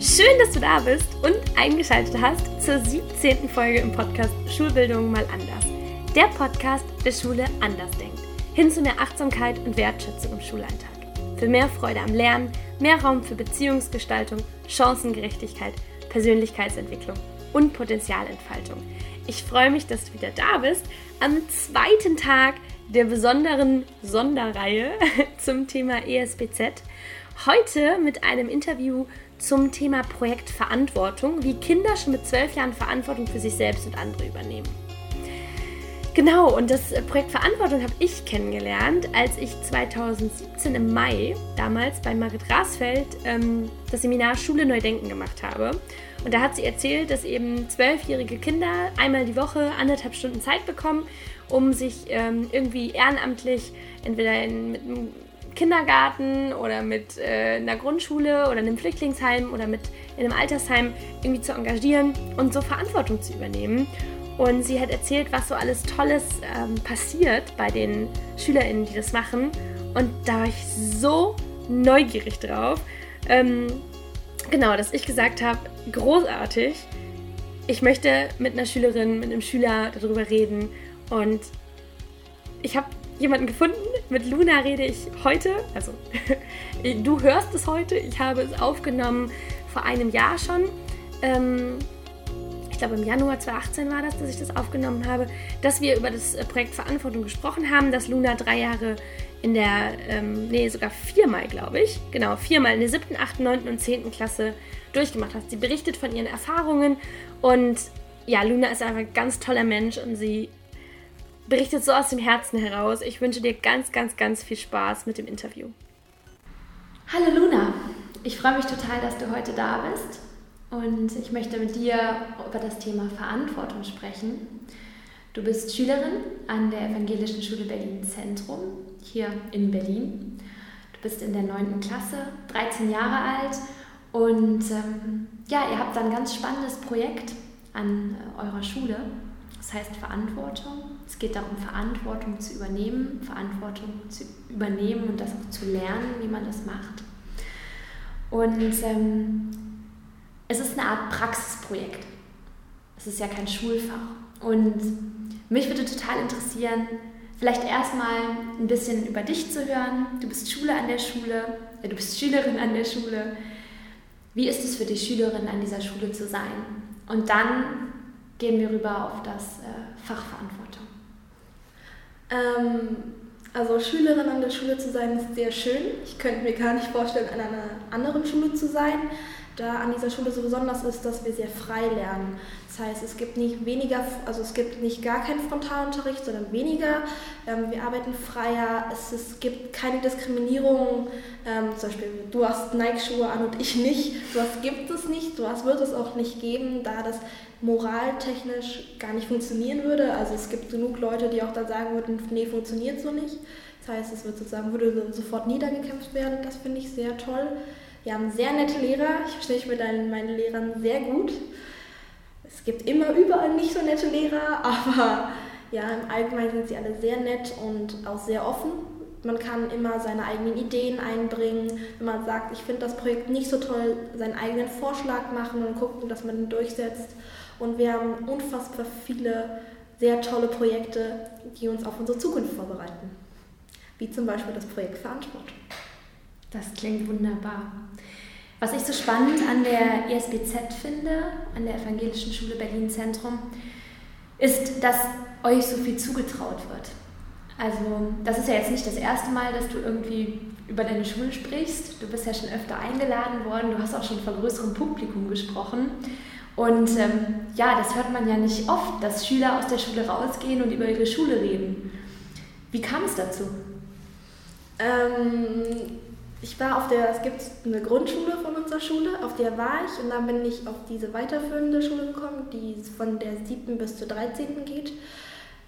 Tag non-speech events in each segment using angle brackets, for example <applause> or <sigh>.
Schön, dass du da bist und eingeschaltet hast zur 17. Folge im Podcast Schulbildung mal anders. Der Podcast, der Schule anders denkt. Hin zu mehr Achtsamkeit und Wertschätzung im Schulalltag. Für mehr Freude am Lernen, mehr Raum für Beziehungsgestaltung, Chancengerechtigkeit, Persönlichkeitsentwicklung und Potenzialentfaltung. Ich freue mich, dass du wieder da bist am zweiten Tag der besonderen Sonderreihe <laughs> zum Thema ESBZ. Heute mit einem Interview zum Thema Projektverantwortung, wie Kinder schon mit zwölf Jahren Verantwortung für sich selbst und andere übernehmen. Genau, und das Projekt Verantwortung habe ich kennengelernt, als ich 2017 im Mai damals bei Marit Rasfeld ähm, das Seminar Schule neu denken gemacht habe. Und da hat sie erzählt, dass eben zwölfjährige Kinder einmal die Woche anderthalb Stunden Zeit bekommen, um sich ähm, irgendwie ehrenamtlich entweder in, mit einem Kindergarten oder mit äh, einer Grundschule oder einem Flüchtlingsheim oder mit in einem Altersheim irgendwie zu engagieren und so Verantwortung zu übernehmen. Und sie hat erzählt, was so alles Tolles ähm, passiert bei den SchülerInnen, die das machen. Und da war ich so neugierig drauf. Ähm, genau, dass ich gesagt habe, großartig. Ich möchte mit einer Schülerin, mit einem Schüler darüber reden. Und ich habe jemanden gefunden. Mit Luna rede ich heute. Also, <laughs> du hörst es heute. Ich habe es aufgenommen vor einem Jahr schon. Ähm, ich glaube im Januar 2018 war das, dass ich das aufgenommen habe, dass wir über das Projekt Verantwortung gesprochen haben, dass Luna drei Jahre in der, ähm, nee, sogar viermal, glaube ich, genau, viermal in der siebten, achten, neunten und zehnten Klasse durchgemacht hat. Sie berichtet von ihren Erfahrungen und ja, Luna ist einfach ein ganz toller Mensch und sie berichtet so aus dem Herzen heraus. Ich wünsche dir ganz, ganz, ganz viel Spaß mit dem Interview. Hallo Luna, ich freue mich total, dass du heute da bist und ich möchte mit dir über das Thema Verantwortung sprechen. Du bist Schülerin an der Evangelischen Schule Berlin Zentrum hier in Berlin. Du bist in der 9. Klasse, 13 Jahre alt und ähm, ja, ihr habt ein ganz spannendes Projekt an äh, eurer Schule das heißt Verantwortung. Es geht darum, Verantwortung zu übernehmen, Verantwortung zu übernehmen und das auch zu lernen, wie man das macht. Und ähm, es ist eine Art Praxisprojekt. Es ist ja kein Schulfach. Und mich würde total interessieren, vielleicht erstmal ein bisschen über dich zu hören. Du bist Schule an der Schule, äh, du bist Schülerin an der Schule. Wie ist es für dich, Schülerin an dieser Schule zu sein? Und dann gehen wir rüber auf das äh, Fachverantwortung. Ähm, also Schülerin an der Schule zu sein ist sehr schön. Ich könnte mir gar nicht vorstellen, an einer anderen Schule zu sein da an dieser Schule so besonders ist, dass wir sehr frei lernen. Das heißt, es gibt nicht weniger, also es gibt nicht gar keinen Frontalunterricht, sondern weniger. Ähm, wir arbeiten freier, es, es gibt keine Diskriminierung. Ähm, zum Beispiel, du hast Nike-Schuhe an und ich nicht. Das gibt es nicht, sowas wird es auch nicht geben, da das moraltechnisch gar nicht funktionieren würde. Also es gibt genug Leute, die auch dann sagen würden, nee, funktioniert so nicht. Das heißt, es wird sozusagen, würde sofort niedergekämpft werden. Das finde ich sehr toll. Wir haben sehr nette Lehrer. Ich verstehe mich mit meinen Lehrern sehr gut. Es gibt immer überall nicht so nette Lehrer, <laughs> aber ja, im Allgemeinen sind sie alle sehr nett und auch sehr offen. Man kann immer seine eigenen Ideen einbringen. Wenn man sagt, ich finde das Projekt nicht so toll, seinen eigenen Vorschlag machen und gucken, dass man ihn durchsetzt. Und wir haben unfassbar viele sehr tolle Projekte, die uns auf unsere Zukunft vorbereiten. Wie zum Beispiel das Projekt Verantwortung. Das klingt wunderbar. Was ich so spannend an der ESBZ finde, an der Evangelischen Schule Berlin Zentrum, ist, dass euch so viel zugetraut wird. Also, das ist ja jetzt nicht das erste Mal, dass du irgendwie über deine Schule sprichst. Du bist ja schon öfter eingeladen worden, du hast auch schon vor größerem Publikum gesprochen. Und ähm, ja, das hört man ja nicht oft, dass Schüler aus der Schule rausgehen und über ihre Schule reden. Wie kam es dazu? Ähm, ich war auf der, es gibt eine Grundschule von unserer Schule, auf der war ich und dann bin ich auf diese weiterführende Schule gekommen, die von der 7. bis zur 13. geht.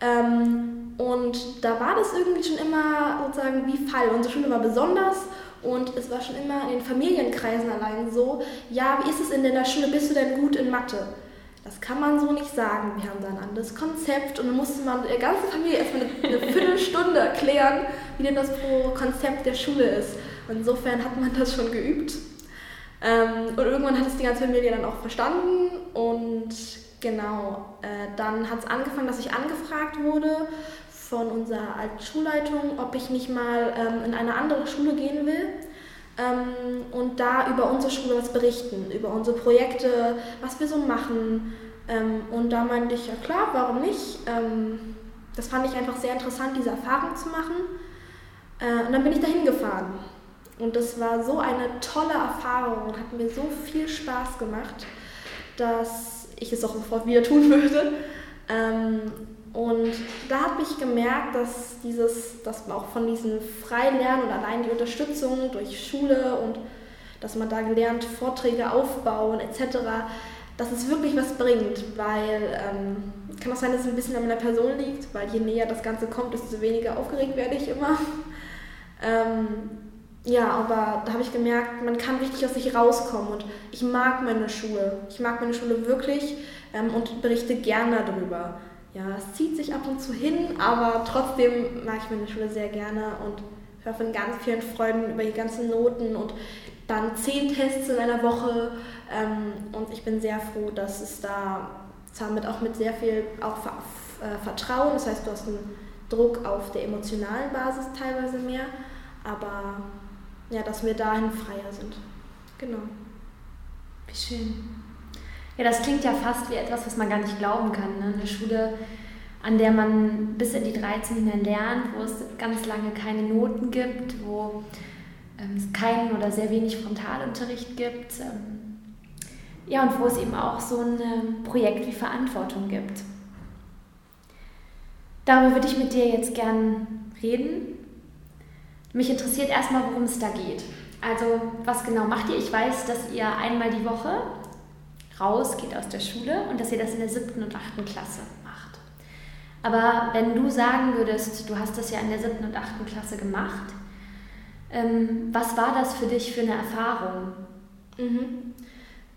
Ähm, und da war das irgendwie schon immer sozusagen wie Fall. Unsere Schule war besonders und es war schon immer in den Familienkreisen allein so, ja, wie ist es in der Schule, bist du denn gut in Mathe? Das kann man so nicht sagen. Wir haben da ein anderes Konzept und dann musste man der ganzen Familie erstmal eine, Viertelstunde erklären, wie denn das Konzept der Schule ist. Insofern hat man das schon geübt. Ähm, und irgendwann hat es die ganze Familie dann auch verstanden und genau, äh, dann hat es angefangen, dass ich angefragt wurde von unserer alten Schulleitung, ob ich nicht mal ähm, in eine andere Schule gehen will ähm, und da über unsere Schule was berichten, über unsere Projekte, was wir so machen. Ähm, und da meinte ich, ja klar, warum nicht? Ähm, das fand ich einfach sehr interessant, diese Erfahrung zu machen. Äh, und dann bin ich dahin gefahren. Und das war so eine tolle Erfahrung und hat mir so viel Spaß gemacht, dass ich es auch sofort wieder tun würde. Und da habe ich gemerkt, dass dieses, dass man auch von diesem Freilernen und allein die Unterstützung durch Schule und dass man da gelernt, Vorträge aufbauen etc., dass es wirklich was bringt, weil ähm, kann auch sein, dass es ein bisschen an meiner Person liegt, weil je näher das Ganze kommt, desto weniger aufgeregt werde ich immer. <laughs> ähm, ja, aber da habe ich gemerkt, man kann richtig aus sich rauskommen und ich mag meine Schule. Ich mag meine Schule wirklich ähm, und berichte gerne darüber. Ja, es zieht sich ab und zu hin, aber trotzdem mag ich meine Schule sehr gerne und höre von ganz vielen Freunden über die ganzen Noten und dann zehn Tests in einer Woche. Ähm, und ich bin sehr froh, dass es da zwar mit, auch mit sehr viel auch äh, Vertrauen, das heißt, du hast einen Druck auf der emotionalen Basis teilweise mehr, aber ja, dass wir dahin freier sind. Genau. Wie schön. Ja, das klingt ja fast wie etwas, was man gar nicht glauben kann. Ne? Eine Schule, an der man bis in die 13 hinein lernt, wo es ganz lange keine Noten gibt, wo ähm, es keinen oder sehr wenig Frontalunterricht gibt. Ähm, ja, und wo es eben auch so ein ähm, Projekt wie Verantwortung gibt. Darüber würde ich mit dir jetzt gern reden. Mich interessiert erstmal, worum es da geht. Also, was genau macht ihr? Ich weiß, dass ihr einmal die Woche rausgeht aus der Schule und dass ihr das in der siebten und achten Klasse macht. Aber wenn du sagen würdest, du hast das ja in der siebten und achten Klasse gemacht, ähm, was war das für dich für eine Erfahrung? Mhm.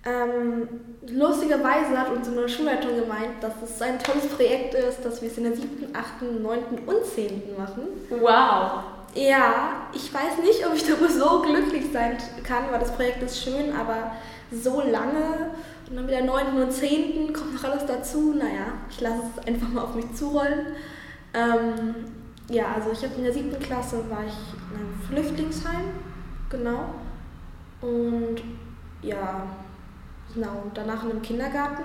Ähm, lustigerweise hat unsere Schulleitung gemeint, dass es ein tolles Projekt ist, dass wir es in der siebten, achten, neunten und zehnten machen. Wow! Ja, ich weiß nicht, ob ich darüber so glücklich sein kann, weil das Projekt ist schön, aber so lange und dann wieder 9. und 10. kommt noch alles dazu. Naja, ich lasse es einfach mal auf mich zurollen. Ähm, ja, also ich habe in der siebten Klasse war ich in einem Flüchtlingsheim, genau. Und ja, genau, danach in einem Kindergarten.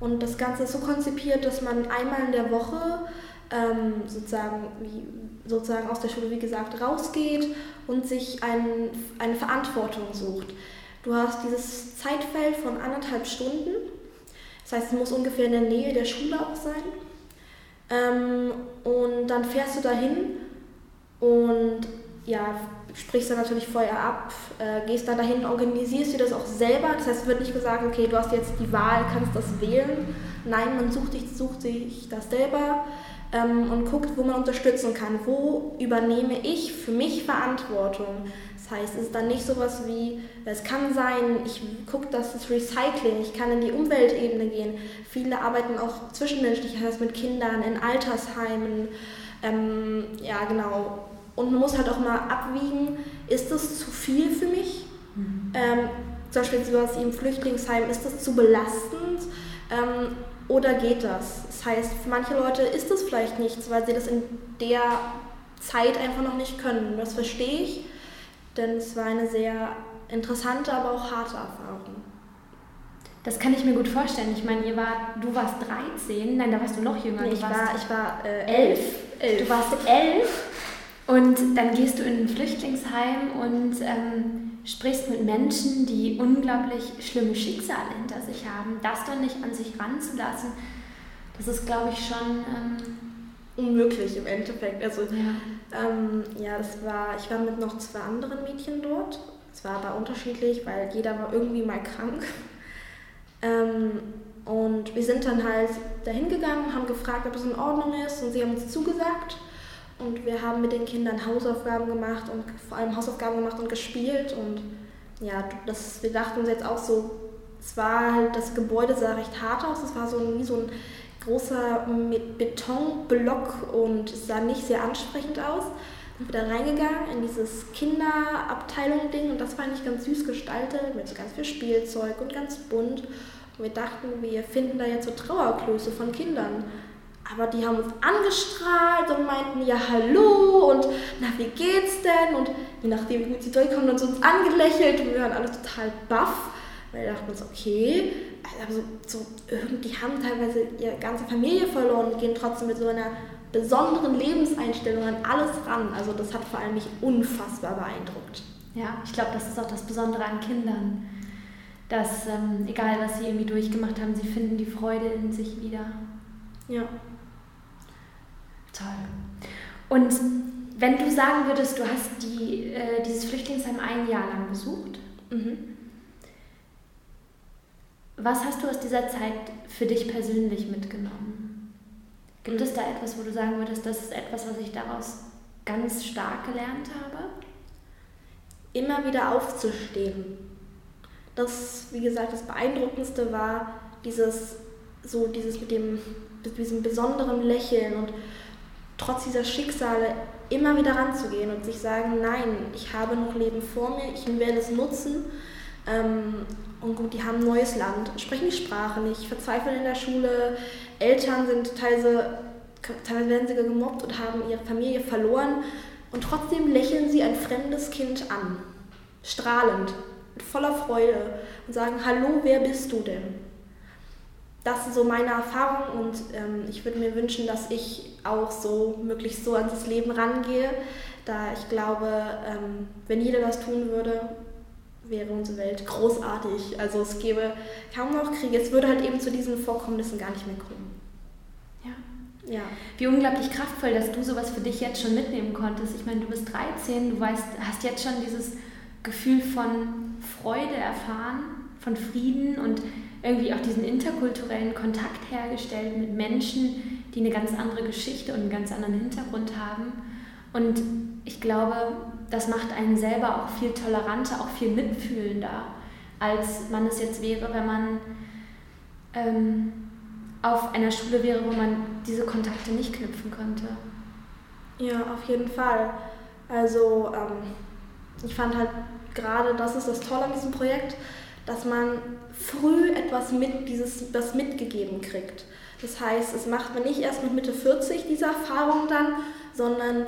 Und das Ganze ist so konzipiert, dass man einmal in der Woche ähm, sozusagen, wie, sozusagen aus der Schule, wie gesagt, rausgeht und sich ein, eine Verantwortung sucht. Du hast dieses Zeitfeld von anderthalb Stunden, das heißt, es muss ungefähr in der Nähe der Schule auch sein. Ähm, und dann fährst du dahin und ja, sprichst dann natürlich vorher ab, äh, gehst dann dahin, organisierst dir das auch selber. Das heißt, es wird nicht gesagt, okay, du hast jetzt die Wahl, kannst das wählen. Nein, man sucht sich, sucht sich das selber ähm, und guckt, wo man unterstützen kann. Wo übernehme ich für mich Verantwortung? Das heißt, es ist dann nicht sowas wie, es kann sein, ich gucke, dass das Recycling, ich kann in die Umweltebene gehen. Viele arbeiten auch zwischenmenschlich, das heißt mit Kindern, in Altersheimen. Ähm, ja, genau. Und man muss halt auch mal abwiegen, ist das zu viel für mich? Mhm. Ähm, zum Beispiel sowas wie im Flüchtlingsheim, ist das zu belastend? Ähm, oder geht das? Das heißt, für manche Leute ist das vielleicht nichts, weil sie das in der Zeit einfach noch nicht können. Das verstehe ich, denn es war eine sehr interessante, aber auch harte Erfahrung. Das kann ich mir gut vorstellen. Ich meine, ihr war, du warst 13, nein, da warst du noch jünger. Nee, ich, war, ich war äh, elf. elf. Du warst elf und dann gehst du in ein Flüchtlingsheim und ähm, sprichst mit Menschen, die unglaublich schlimme Schicksale hinter sich haben. Das dann nicht an sich ranzulassen, das ist, glaube ich, schon ähm, unmöglich im Endeffekt. Also ja. Ähm, ja, das war, ich war mit noch zwei anderen Mädchen dort. Es war aber unterschiedlich, weil jeder war irgendwie mal krank. <laughs> Ähm, und wir sind dann halt dahin gegangen, haben gefragt, ob es in Ordnung ist und sie haben uns zugesagt. Und wir haben mit den Kindern Hausaufgaben gemacht und vor allem Hausaufgaben gemacht und gespielt. Und ja, das, wir dachten uns jetzt auch so, es war halt, das Gebäude sah recht hart aus. Es war so wie so ein großer Betonblock und es sah nicht sehr ansprechend aus. bin da reingegangen in dieses Kinderabteilung-Ding und das war eigentlich ganz süß gestaltet mit so ganz viel Spielzeug und ganz bunt. Und wir dachten, wir finden da jetzt so Trauerklöße von Kindern. Aber die haben uns angestrahlt und meinten, ja, hallo und na, wie geht's denn? Und je nachdem, wie gut sie durchkommen, haben uns angelächelt und wir waren alle total baff. Weil wir dachten uns, okay, also so, die haben teilweise ihre ganze Familie verloren und gehen trotzdem mit so einer besonderen Lebenseinstellung an alles ran. Also das hat vor allem mich unfassbar beeindruckt. Ja, ich glaube, das ist auch das Besondere an Kindern. Dass, ähm, egal was sie irgendwie durchgemacht haben, sie finden die Freude in sich wieder. Ja. Toll. Und wenn du sagen würdest, du hast die, äh, dieses Flüchtlingsheim ein Jahr lang besucht, mhm. Was hast du aus dieser Zeit für dich persönlich mitgenommen? Gibt es da etwas, wo du sagen würdest, das ist etwas, was ich daraus ganz stark gelernt habe? Immer wieder aufzustehen. Das, wie gesagt, das Beeindruckendste war dieses, so dieses mit dem, mit diesem besonderen Lächeln und trotz dieser Schicksale immer wieder ranzugehen und sich sagen, nein, ich habe noch Leben vor mir, ich werde es nutzen. Ähm, und gut, die haben ein neues Land, sprechen die Sprache nicht, verzweifeln in der Schule, Eltern sind teilweise, teilweise werden sie gemobbt und haben ihre Familie verloren und trotzdem lächeln sie ein fremdes Kind an, strahlend, mit voller Freude und sagen, hallo, wer bist du denn? das ist so meine Erfahrung und ähm, ich würde mir wünschen, dass ich auch so möglichst so an das Leben rangehe, da ich glaube, ähm, wenn jeder das tun würde, wäre unsere Welt großartig. Also es gäbe kaum noch Kriege. Es würde halt eben zu diesen Vorkommnissen gar nicht mehr kommen. Ja. ja. Wie unglaublich kraftvoll, dass du sowas für dich jetzt schon mitnehmen konntest. Ich meine, du bist 13, du weißt, hast jetzt schon dieses Gefühl von Freude erfahren, von Frieden und irgendwie auch diesen interkulturellen Kontakt hergestellt mit Menschen, die eine ganz andere Geschichte und einen ganz anderen Hintergrund haben. Und ich glaube, das macht einen selber auch viel toleranter, auch viel mitfühlender, als man es jetzt wäre, wenn man ähm, auf einer Schule wäre, wo man diese Kontakte nicht knüpfen könnte. Ja, auf jeden Fall. Also ähm, ich fand halt gerade, das ist das Tolle an diesem Projekt, dass man früh etwas mit, dieses, das mitgegeben kriegt. Das heißt, es macht man nicht erst mit Mitte 40 diese Erfahrung dann, sondern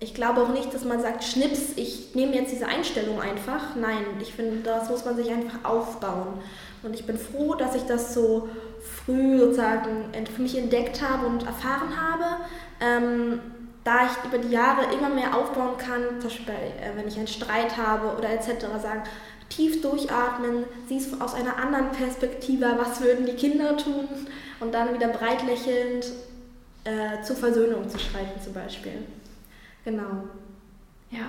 ich glaube auch nicht, dass man sagt, schnips, ich nehme jetzt diese Einstellung einfach. Nein, ich finde, das muss man sich einfach aufbauen. Und ich bin froh, dass ich das so früh sozusagen für mich entdeckt habe und erfahren habe. Ähm, da ich über die Jahre immer mehr aufbauen kann, zum Beispiel äh, wenn ich einen Streit habe oder etc., sagen, tief durchatmen, siehst aus einer anderen Perspektive, was würden die Kinder tun und dann wieder breit lächelnd äh, zur Versöhnung zu schreiten zum Beispiel. Genau. Ja.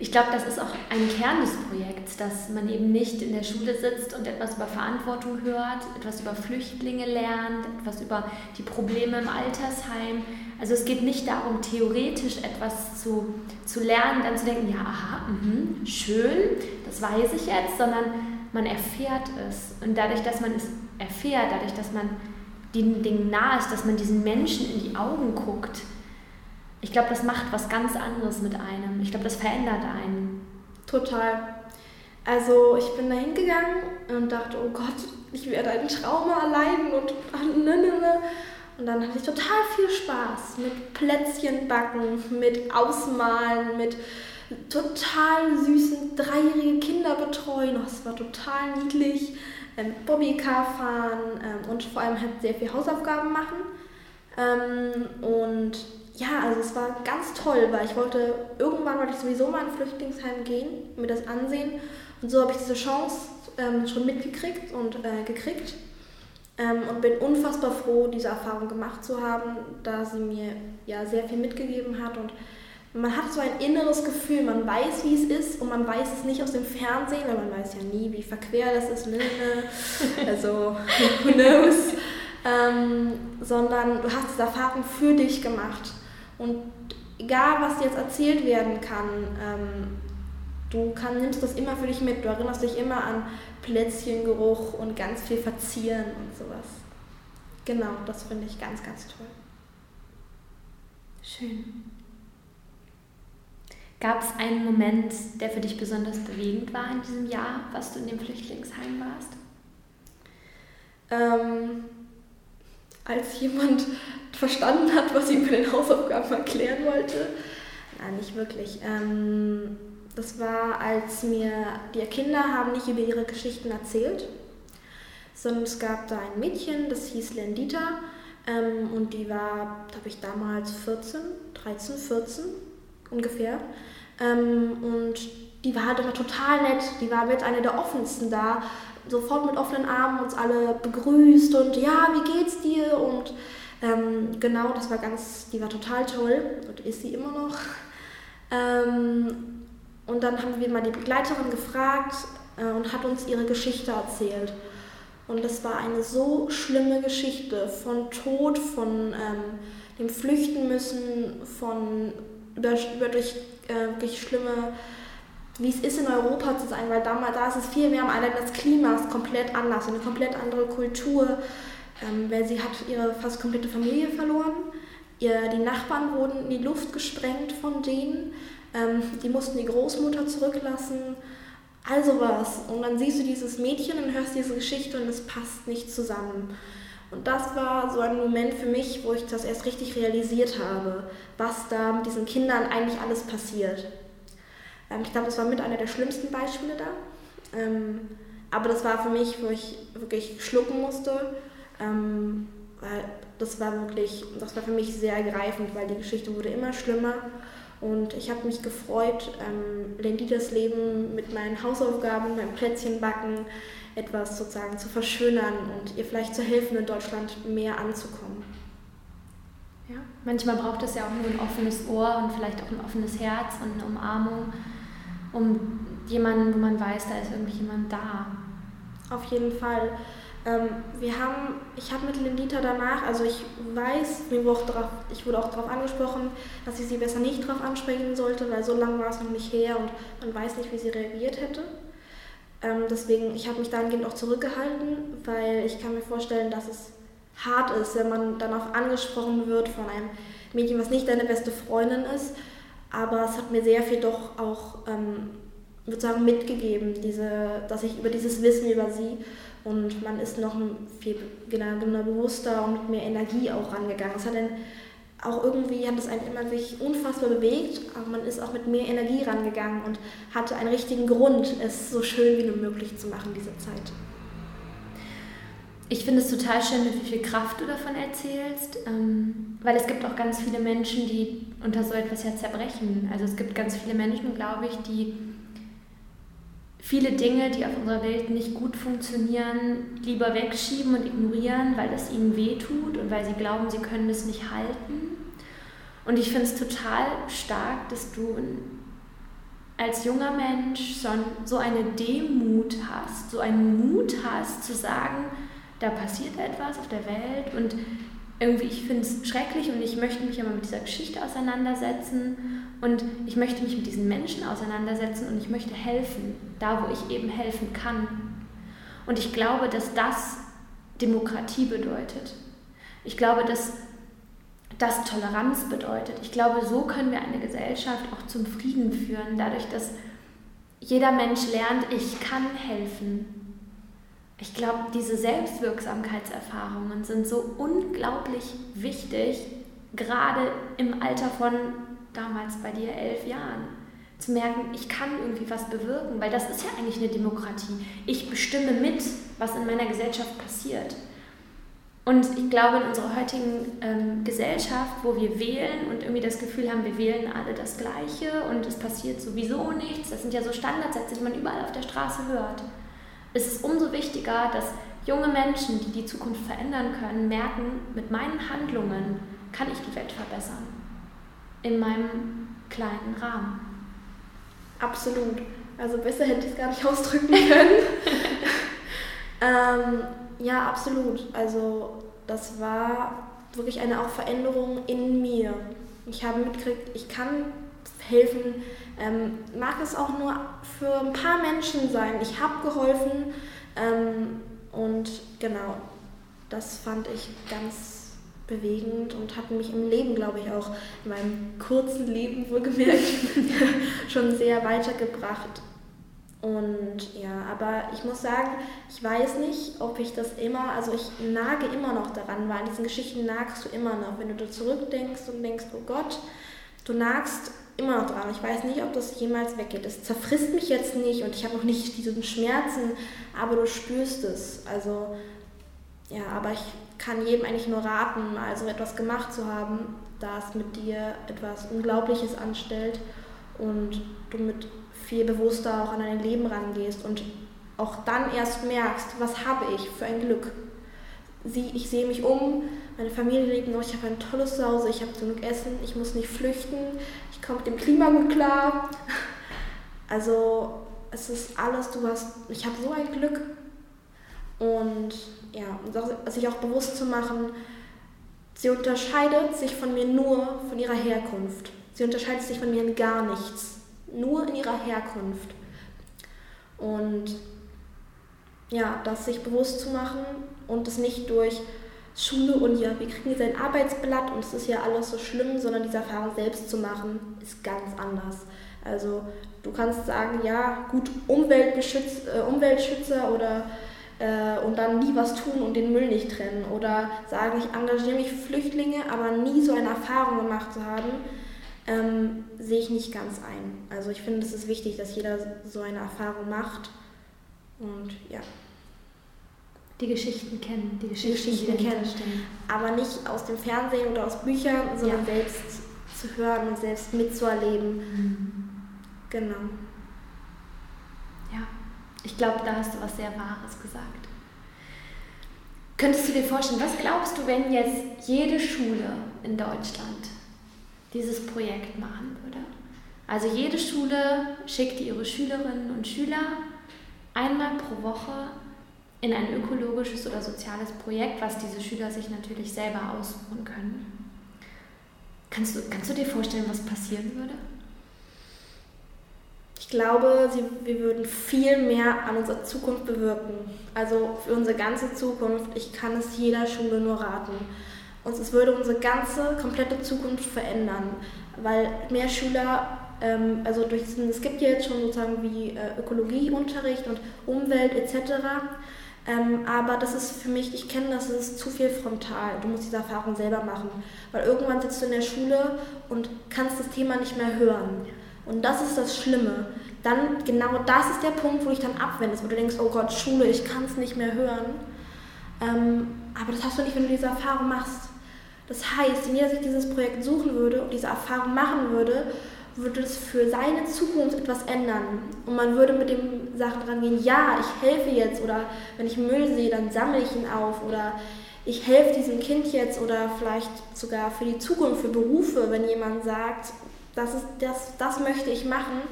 Ich glaube, das ist auch ein Kern des Projekts, dass man eben nicht in der Schule sitzt und etwas über Verantwortung hört, etwas über Flüchtlinge lernt, etwas über die Probleme im Altersheim. Also es geht nicht darum, theoretisch etwas zu, zu lernen, dann zu denken, ja, aha, mh, schön, das weiß ich jetzt, sondern man erfährt es. Und dadurch, dass man es erfährt, dadurch, dass man den Dingen nahe ist, dass man diesen Menschen in die Augen guckt, ich glaube, das macht was ganz anderes mit einem. Ich glaube, das verändert einen. Total. Also ich bin da hingegangen und dachte, oh Gott, ich werde ein Trauma erleiden und ne, ne, ne. Und dann hatte ich total viel Spaß mit Plätzchen backen, mit Ausmalen, mit total süßen dreijährigen Kinder betreuen. Oh, das war total niedlich. Ähm, Bobbycar fahren ähm, und vor allem halt sehr viel Hausaufgaben machen. Ähm, und ja, also es war ganz toll, weil ich wollte, irgendwann wollte ich sowieso mal in ein Flüchtlingsheim gehen, mir das ansehen. Und so habe ich diese Chance ähm, schon mitgekriegt und äh, gekriegt. Ähm, und bin unfassbar froh, diese Erfahrung gemacht zu haben, da sie mir ja sehr viel mitgegeben hat. Und man hat so ein inneres Gefühl, man weiß, wie es ist und man weiß es nicht aus dem Fernsehen, weil man weiß ja nie, wie verquer das ist. Ne? <laughs> also, who knows? Ähm, sondern du hast diese Erfahrung für dich gemacht. Und egal, was jetzt erzählt werden kann, ähm, du kann, nimmst das immer für dich mit. Du erinnerst dich immer an Plätzchengeruch und ganz viel Verzieren und sowas. Genau, das finde ich ganz, ganz toll. Schön. Gab es einen Moment, der für dich besonders bewegend war in diesem Jahr, was du in dem Flüchtlingsheim warst? Ähm, als jemand verstanden hat, was ich mit den Hausaufgaben erklären wollte. Nein, nicht wirklich. Ähm, das war, als mir die Kinder haben nicht über ihre Geschichten erzählt, sondern es gab da ein Mädchen, das hieß Lendita ähm, und die war, glaube ich, damals 14, 13, 14 ungefähr. Ähm, und die war halt immer total nett. Die war mit einer der offensten da. Sofort mit offenen Armen uns alle begrüßt und ja, wie geht's dir? Und ähm, genau, das war ganz, die war total toll und ist sie immer noch. Ähm, und dann haben wir mal die Begleiterin gefragt äh, und hat uns ihre Geschichte erzählt. Und das war eine so schlimme Geschichte von Tod, von ähm, dem Flüchten müssen, von über, über durch äh, wirklich schlimme, wie es ist in Europa zu sein, weil damals, da ist es viel mehr am Ende des Klimas komplett anders, eine komplett andere Kultur, ähm, weil sie hat ihre fast komplette Familie verloren. Ihr, die Nachbarn wurden in die Luft gesprengt von denen. Ähm, die mussten die Großmutter zurücklassen. Also was. Und dann siehst du dieses Mädchen und hörst diese Geschichte und es passt nicht zusammen. Und das war so ein Moment für mich, wo ich das erst richtig realisiert habe, was da mit diesen Kindern eigentlich alles passiert. Ähm, ich glaube, das war mit einer der schlimmsten Beispiele da. Ähm, aber das war für mich, wo ich wirklich schlucken musste, ähm, weil das war wirklich, das war für mich sehr ergreifend, weil die Geschichte wurde immer schlimmer. Und ich habe mich gefreut, ähm, Lenditas Leben mit meinen Hausaufgaben, meinem Plätzchenbacken, etwas sozusagen zu verschönern und ihr vielleicht zu helfen, in Deutschland mehr anzukommen. Ja, manchmal braucht es ja auch nur ein offenes Ohr und vielleicht auch ein offenes Herz und eine Umarmung, um jemanden, wo man weiß, da ist irgendwie jemand da. Auf jeden Fall. Ähm, wir haben, ich habe mit Lindita danach, also ich weiß, mir wurde auch drauf, ich wurde auch darauf angesprochen, dass ich sie besser nicht darauf ansprechen sollte, weil so lange war es noch nicht her und man weiß nicht, wie sie reagiert hätte. Ähm, deswegen, ich habe mich dahingehend auch zurückgehalten, weil ich kann mir vorstellen, dass es hart ist, wenn man dann auch angesprochen wird von einem Mädchen, was nicht deine beste Freundin ist. Aber es hat mir sehr viel doch auch, ähm, würde sagen, mitgegeben, diese, dass ich über dieses Wissen über sie und man ist noch viel genau, genau bewusster und mit mehr Energie auch rangegangen. Es hat dann auch irgendwie hat es einen immer sich unfassbar bewegt, aber man ist auch mit mehr Energie rangegangen und hatte einen richtigen Grund, es so schön wie nur möglich zu machen, diese Zeit. Ich finde es total schön, mit wie viel Kraft du davon erzählst, ähm, weil es gibt auch ganz viele Menschen, die unter so etwas ja zerbrechen. Also es gibt ganz viele Menschen, glaube ich, die viele Dinge, die auf unserer Welt nicht gut funktionieren, lieber wegschieben und ignorieren, weil das ihnen wehtut und weil sie glauben, sie können es nicht halten. Und ich finde es total stark, dass du als junger Mensch so eine Demut hast, so einen Mut hast zu sagen, da passiert etwas auf der Welt und irgendwie, ich finde es schrecklich und ich möchte mich immer mit dieser Geschichte auseinandersetzen und ich möchte mich mit diesen Menschen auseinandersetzen und ich möchte helfen, da wo ich eben helfen kann. Und ich glaube, dass das Demokratie bedeutet. Ich glaube, dass das Toleranz bedeutet. Ich glaube, so können wir eine Gesellschaft auch zum Frieden führen, dadurch, dass jeder Mensch lernt, ich kann helfen. Ich glaube, diese Selbstwirksamkeitserfahrungen sind so unglaublich wichtig, gerade im Alter von damals bei dir elf Jahren. Zu merken, ich kann irgendwie was bewirken, weil das ist ja eigentlich eine Demokratie. Ich bestimme mit, was in meiner Gesellschaft passiert. Und ich glaube, in unserer heutigen ähm, Gesellschaft, wo wir wählen und irgendwie das Gefühl haben, wir wählen alle das Gleiche und es passiert sowieso nichts, das sind ja so Standardsätze, die man überall auf der Straße hört, ist es umso wichtiger, dass junge Menschen, die die Zukunft verändern können, merken, mit meinen Handlungen kann ich die Welt verbessern in meinem kleinen Rahmen. Absolut. Also besser hätte ich es gar nicht <laughs> ausdrücken können. <laughs> ähm, ja, absolut. Also das war wirklich eine auch Veränderung in mir. Ich habe mitgekriegt, ich kann helfen. Ähm, mag es auch nur für ein paar Menschen sein. Ich habe geholfen ähm, und genau, das fand ich ganz bewegend und hat mich im Leben, glaube ich, auch in meinem kurzen Leben wohlgemerkt <laughs> schon sehr weitergebracht. Und ja, aber ich muss sagen, ich weiß nicht, ob ich das immer, also ich nage immer noch daran, weil an diesen Geschichten nagst du immer noch. Wenn du da zurückdenkst und denkst, oh Gott, du nagst immer noch dran. Ich weiß nicht, ob das jemals weggeht. Es zerfrisst mich jetzt nicht und ich habe noch nicht diese Schmerzen, aber du spürst es. Also ja, aber ich kann jedem eigentlich nur raten, mal so etwas gemacht zu haben, das mit dir etwas Unglaubliches anstellt und du mit viel bewusster auch an dein Leben rangehst und auch dann erst merkst, was habe ich für ein Glück. Ich sehe mich um, meine Familie lebt noch, ich habe ein tolles Zuhause, ich habe genug Essen, ich muss nicht flüchten, ich komme mit dem Klima gut klar. Also es ist alles, du hast, ich habe so ein Glück. Und ja, sich auch bewusst zu machen, sie unterscheidet sich von mir nur von ihrer Herkunft. Sie unterscheidet sich von mir in gar nichts nur in ihrer Herkunft. Und ja, das sich bewusst zu machen und es nicht durch Schule und ja, wir kriegen jetzt ein Arbeitsblatt und es ist ja alles so schlimm, sondern diese Erfahrung selbst zu machen, ist ganz anders. Also du kannst sagen, ja, gut, Umweltbeschütz, äh, Umweltschützer oder äh, und dann nie was tun und den Müll nicht trennen. Oder sagen, ich engagiere mich für Flüchtlinge, aber nie so eine Erfahrung gemacht zu haben, ähm, sehe ich nicht ganz ein. Also ich finde, es ist wichtig, dass jeder so eine Erfahrung macht. Und ja. Die Geschichten kennen, die Geschichten, Geschichten kennen. Stehen. Aber nicht aus dem Fernsehen oder aus Büchern, sondern ja. selbst zu hören und selbst mitzuerleben. Mhm. Genau. Ja, ich glaube, da hast du was sehr Wahres gesagt. Könntest du dir vorstellen, was glaubst du, wenn jetzt jede Schule in Deutschland dieses Projekt machen würde. Also jede Schule schickte ihre Schülerinnen und Schüler einmal pro Woche in ein ökologisches oder soziales Projekt, was diese Schüler sich natürlich selber aussuchen können. Kannst du, kannst du dir vorstellen, was passieren würde? Ich glaube, sie, wir würden viel mehr an unserer Zukunft bewirken. Also für unsere ganze Zukunft. Ich kann es jeder Schule nur raten. Und es würde unsere ganze, komplette Zukunft verändern, weil mehr Schüler, ähm, also durch es gibt ja jetzt schon sozusagen wie äh, Ökologieunterricht und Umwelt etc., ähm, aber das ist für mich, ich kenne das, es ist zu viel frontal. Du musst diese Erfahrung selber machen. Weil irgendwann sitzt du in der Schule und kannst das Thema nicht mehr hören. Und das ist das Schlimme. Dann, genau das ist der Punkt, wo ich dann abwendest, wo du denkst, oh Gott, Schule, ich kann es nicht mehr hören. Ähm, aber das hast du nicht, wenn du diese Erfahrung machst. Das heißt, wenn jeder sich dieses Projekt suchen würde und diese Erfahrung machen würde, würde es für seine Zukunft etwas ändern. Und man würde mit den Sachen rangehen, ja, ich helfe jetzt oder wenn ich Müll sehe, dann sammle ich ihn auf oder ich helfe diesem Kind jetzt oder vielleicht sogar für die Zukunft, für Berufe, wenn jemand sagt, das, ist, das, das möchte ich machen,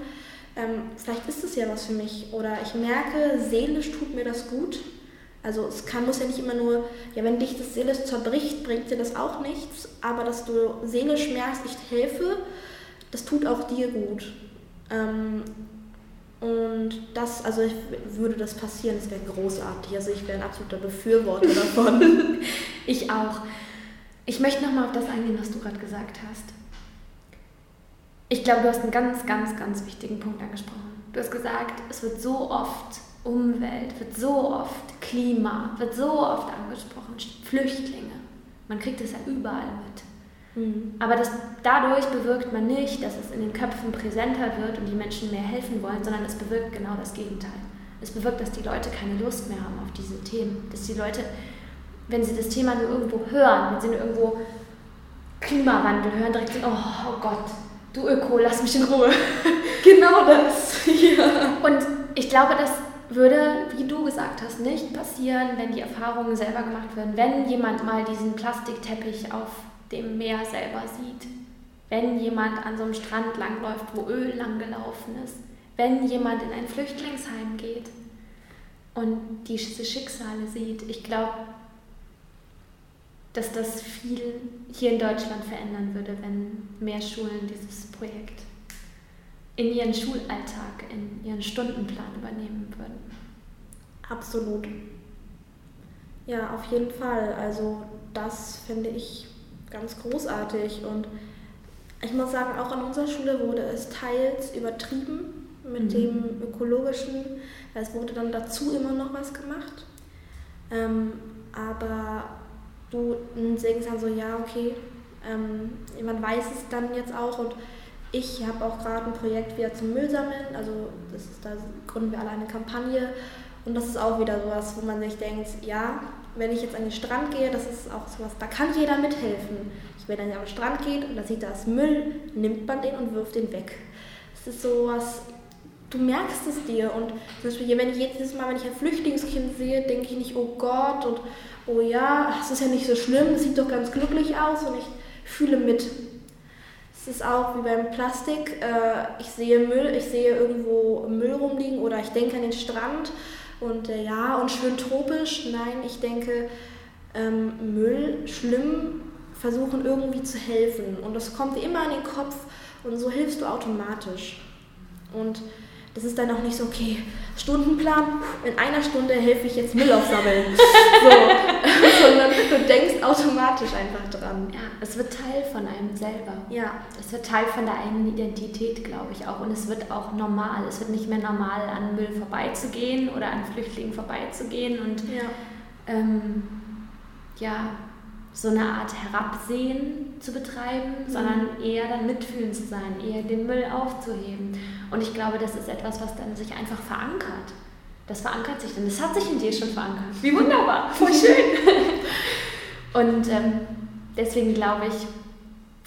ähm, vielleicht ist es ja was für mich. Oder ich merke, seelisch tut mir das gut also es kann, muss ja nicht immer nur, ja, wenn dich das seelisch zerbricht, bringt dir das auch nichts, aber dass du seelisch merkst, ich helfe, das tut auch dir gut. Ähm, und das, also ich würde das passieren, das wäre großartig. Also ich wäre ein absoluter Befürworter <laughs> davon. ich auch. Ich möchte nochmal auf das eingehen, was du gerade gesagt hast. Ich glaube, du hast einen ganz, ganz, ganz wichtigen Punkt angesprochen. Du hast gesagt, es wird so oft Umwelt, wird so oft Klima, wird so oft angesprochen, Flüchtlinge. Man kriegt es ja überall mit. Mhm. Aber das, dadurch bewirkt man nicht, dass es in den Köpfen präsenter wird und die Menschen mehr helfen wollen, sondern es bewirkt genau das Gegenteil. Es bewirkt, dass die Leute keine Lust mehr haben auf diese Themen. Dass die Leute, wenn sie das Thema nur irgendwo hören, wenn sie nur irgendwo Klimawandel hören, direkt sagen, oh, oh Gott, du Öko, lass mich in Ruhe. <laughs> genau das. ja. <laughs> Und ich glaube, dass würde, wie du gesagt hast, nicht passieren, wenn die Erfahrungen selber gemacht werden, wenn jemand mal diesen Plastikteppich auf dem Meer selber sieht, wenn jemand an so einem Strand langläuft, wo Öl langgelaufen ist, wenn jemand in ein Flüchtlingsheim geht und diese Schicksale sieht. Ich glaube, dass das viel hier in Deutschland verändern würde, wenn mehr Schulen dieses Projekt in ihren Schulalltag, in ihren Stundenplan übernehmen würden. Absolut. Ja, auf jeden Fall. Also das finde ich ganz großartig und ich muss sagen, auch an unserer Schule wurde es teils übertrieben mit mhm. dem ökologischen. Es wurde dann dazu immer noch was gemacht. Ähm, aber du denkst dann so, ja, okay, ähm, man weiß es dann jetzt auch und ich habe auch gerade ein Projekt wieder zum Müll sammeln, also das ist, da gründen wir alle eine Kampagne und das ist auch wieder sowas, wo man sich denkt, ja, wenn ich jetzt an den Strand gehe, das ist auch sowas, da kann jeder mithelfen. Wenn er am Strand geht und da sieht das Müll, nimmt man den und wirft den weg. Das ist sowas, du merkst es dir und zum Beispiel, wenn ich jedes Mal, wenn ich ein Flüchtlingskind sehe, denke ich nicht, oh Gott und oh ja, es ist ja nicht so schlimm, es sieht doch ganz glücklich aus und ich fühle mit. Es ist auch wie beim Plastik, äh, ich sehe Müll, ich sehe irgendwo Müll rumliegen oder ich denke an den Strand und äh, ja, und schön tropisch. Nein, ich denke, ähm, Müll, schlimm, versuchen irgendwie zu helfen. Und das kommt immer in den Kopf und so hilfst du automatisch. Und das ist dann auch nicht so, okay, Stundenplan, in einer Stunde helfe ich jetzt Müll aufsammeln. <laughs> so, sondern du denkst automatisch einfach dran. Ja, es wird Teil von einem selber. Ja. Es wird Teil von der eigenen Identität, glaube ich auch. Und es wird auch normal. Es wird nicht mehr normal, an Müll vorbeizugehen oder an Flüchtlingen vorbeizugehen und ja, ähm, ja so eine Art Herabsehen zu betreiben, mhm. sondern eher dann mitfühlen zu sein, eher den Müll aufzuheben. Und ich glaube, das ist etwas, was dann sich einfach verankert. Das verankert sich dann. Das hat sich in dir schon verankert. Wie wunderbar, voll schön. <laughs> Und ähm, deswegen glaube ich,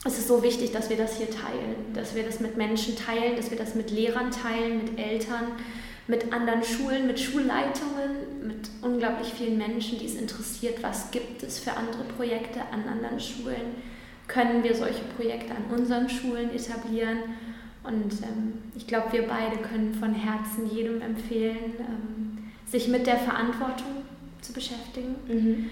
es ist so wichtig, dass wir das hier teilen, dass wir das mit Menschen teilen, dass wir das mit Lehrern teilen, mit Eltern, mit anderen Schulen, mit Schulleitungen, mit unglaublich vielen Menschen, die es interessiert, was gibt es für andere Projekte an anderen Schulen, können wir solche Projekte an unseren Schulen etablieren. Und ähm, ich glaube, wir beide können von Herzen jedem empfehlen, ähm, sich mit der Verantwortung zu beschäftigen. Mhm.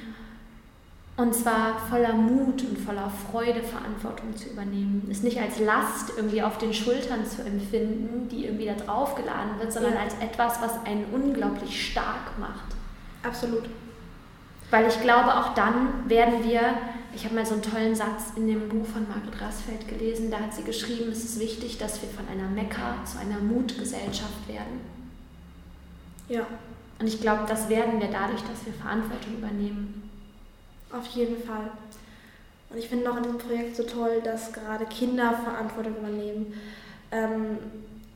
Und zwar voller Mut und voller Freude Verantwortung zu übernehmen. Es nicht als Last irgendwie auf den Schultern zu empfinden, die irgendwie da drauf geladen wird, sondern ja. als etwas, was einen unglaublich stark macht. Absolut. Weil ich glaube, auch dann werden wir, ich habe mal so einen tollen Satz in dem Buch von Margret Rasfeld gelesen, da hat sie geschrieben, es ist wichtig, dass wir von einer Mekka zu einer Mutgesellschaft werden. Ja. Und ich glaube, das werden wir dadurch, dass wir Verantwortung übernehmen. Auf jeden Fall. Und ich finde auch in diesem Projekt so toll, dass gerade Kinder Verantwortung übernehmen. Ähm,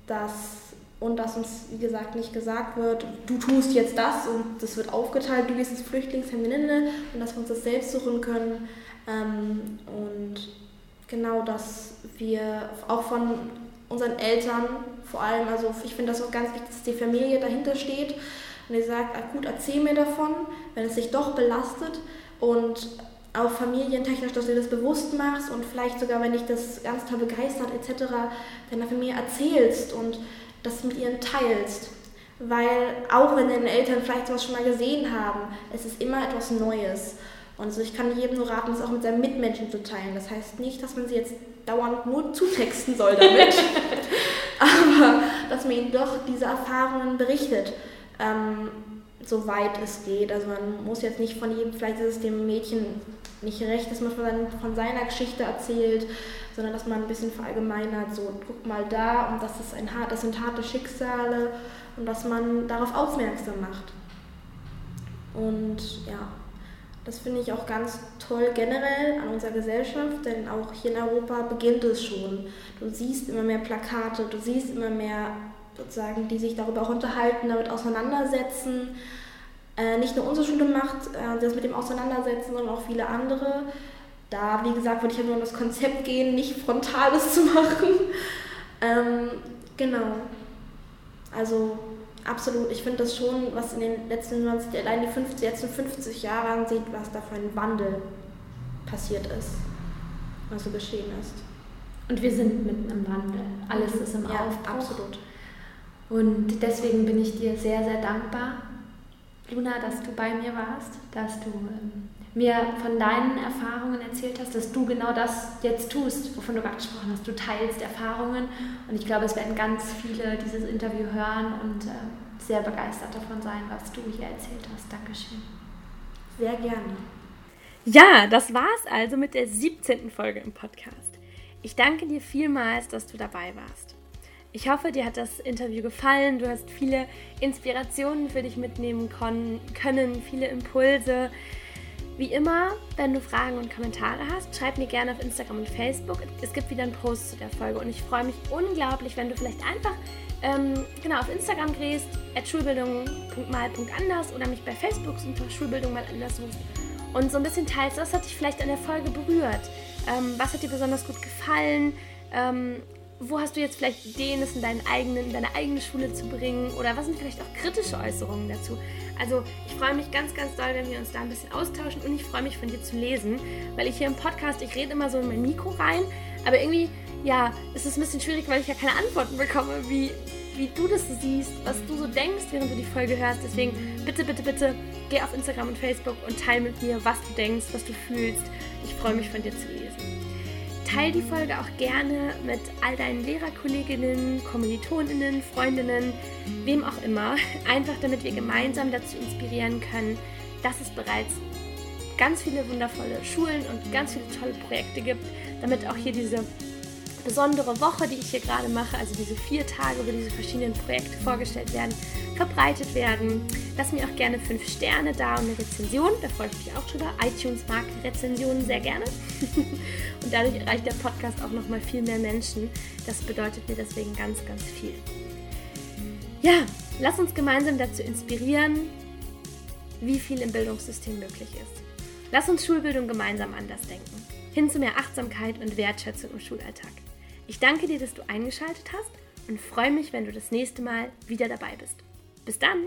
dass, und dass uns, wie gesagt, nicht gesagt wird, du tust jetzt das und das wird aufgeteilt, du gehst ins Flüchtlingsheim und dass wir uns das selbst suchen können. Ähm, und genau, dass wir auch von unseren Eltern vor allem, also ich finde das auch ganz wichtig, dass die Familie dahinter steht und die sagt, ah, gut, erzähl mir davon, wenn es dich doch belastet, und auch familientechnisch, dass du das bewusst machst und vielleicht sogar, wenn dich das ganz toll begeistert etc., deiner Familie erzählst und das mit ihnen teilst. Weil auch wenn deine Eltern vielleicht sowas schon mal gesehen haben, es ist immer etwas Neues. Und so, ich kann jedem nur raten, das auch mit seinen Mitmenschen zu teilen. Das heißt nicht, dass man sie jetzt dauernd nur zutexten soll damit, <laughs> aber dass man ihnen doch diese Erfahrungen berichtet. Ähm, soweit es geht. Also man muss jetzt nicht von jedem, vielleicht ist es dem Mädchen nicht recht, dass man von, von seiner Geschichte erzählt, sondern dass man ein bisschen verallgemeinert, so guck mal da und das ist ein hart, das sind harte Schicksale und dass man darauf aufmerksam macht. Und ja, das finde ich auch ganz toll generell an unserer Gesellschaft, denn auch hier in Europa beginnt es schon. Du siehst immer mehr Plakate, du siehst immer mehr sozusagen, die sich darüber auch unterhalten, damit auseinandersetzen. Äh, nicht nur unsere Schule macht äh, das mit dem Auseinandersetzen, sondern auch viele andere. Da, wie gesagt, würde ich ja nur um das Konzept gehen, nicht Frontales zu machen. <laughs> ähm, genau. Also absolut, ich finde das schon, was in den letzten 20, allein die 50, letzten 50 Jahren sieht, was da für ein Wandel passiert ist, was so geschehen ist. Und wir sind mitten im Wandel. Alles ist im ja, Aufbruch. Absolut. Und deswegen bin ich dir sehr, sehr dankbar, Luna, dass du bei mir warst, dass du ähm, mir von deinen Erfahrungen erzählt hast, dass du genau das jetzt tust, wovon du gerade gesprochen hast. Du teilst Erfahrungen und ich glaube, es werden ganz viele dieses Interview hören und äh, sehr begeistert davon sein, was du hier erzählt hast. Dankeschön. Sehr gerne. Ja, das war's also mit der 17. Folge im Podcast. Ich danke dir vielmals, dass du dabei warst. Ich hoffe, dir hat das Interview gefallen. Du hast viele Inspirationen für dich mitnehmen können, viele Impulse. Wie immer, wenn du Fragen und Kommentare hast, schreib mir gerne auf Instagram und Facebook. Es gibt wieder einen Post zu der Folge und ich freue mich unglaublich, wenn du vielleicht einfach ähm, genau auf Instagram gehst, at schulbildung.mal.anders oder mich bei Facebook unter Schulbildung mal anders suchst. Und so ein bisschen teilst, was hat dich vielleicht an der Folge berührt, ähm, was hat dir besonders gut gefallen, ähm, wo hast du jetzt vielleicht Ideen, es in, deinen eigenen, in deine eigene Schule zu bringen oder was sind vielleicht auch kritische Äußerungen dazu. Also ich freue mich ganz, ganz doll, wenn wir uns da ein bisschen austauschen und ich freue mich von dir zu lesen, weil ich hier im Podcast, ich rede immer so in mein Mikro rein, aber irgendwie, ja, ist es ein bisschen schwierig, weil ich ja keine Antworten bekomme, wie, wie du das siehst, was du so denkst, während du die Folge hörst. Deswegen bitte, bitte, bitte geh auf Instagram und Facebook und teile mit mir, was du denkst, was du fühlst. Ich freue mich von dir zu lesen. Teil die Folge auch gerne mit all deinen Lehrerkolleginnen, Kommilitoninnen, Freundinnen, wem auch immer. <laughs> Einfach damit wir gemeinsam dazu inspirieren können, dass es bereits ganz viele wundervolle Schulen und ganz viele tolle Projekte gibt, damit auch hier diese besondere Woche, die ich hier gerade mache, also diese vier Tage, wo diese verschiedenen Projekte vorgestellt werden, verbreitet werden. Lass mir auch gerne fünf Sterne da und eine Rezension, da freue ich mich auch drüber. iTunes mag Rezensionen sehr gerne <laughs> und dadurch erreicht der Podcast auch nochmal viel mehr Menschen. Das bedeutet mir deswegen ganz, ganz viel. Ja, lass uns gemeinsam dazu inspirieren, wie viel im Bildungssystem möglich ist. Lass uns Schulbildung gemeinsam anders denken. Hin zu mehr Achtsamkeit und Wertschätzung im Schulalltag. Ich danke dir, dass du eingeschaltet hast und freue mich, wenn du das nächste Mal wieder dabei bist. Bis dann!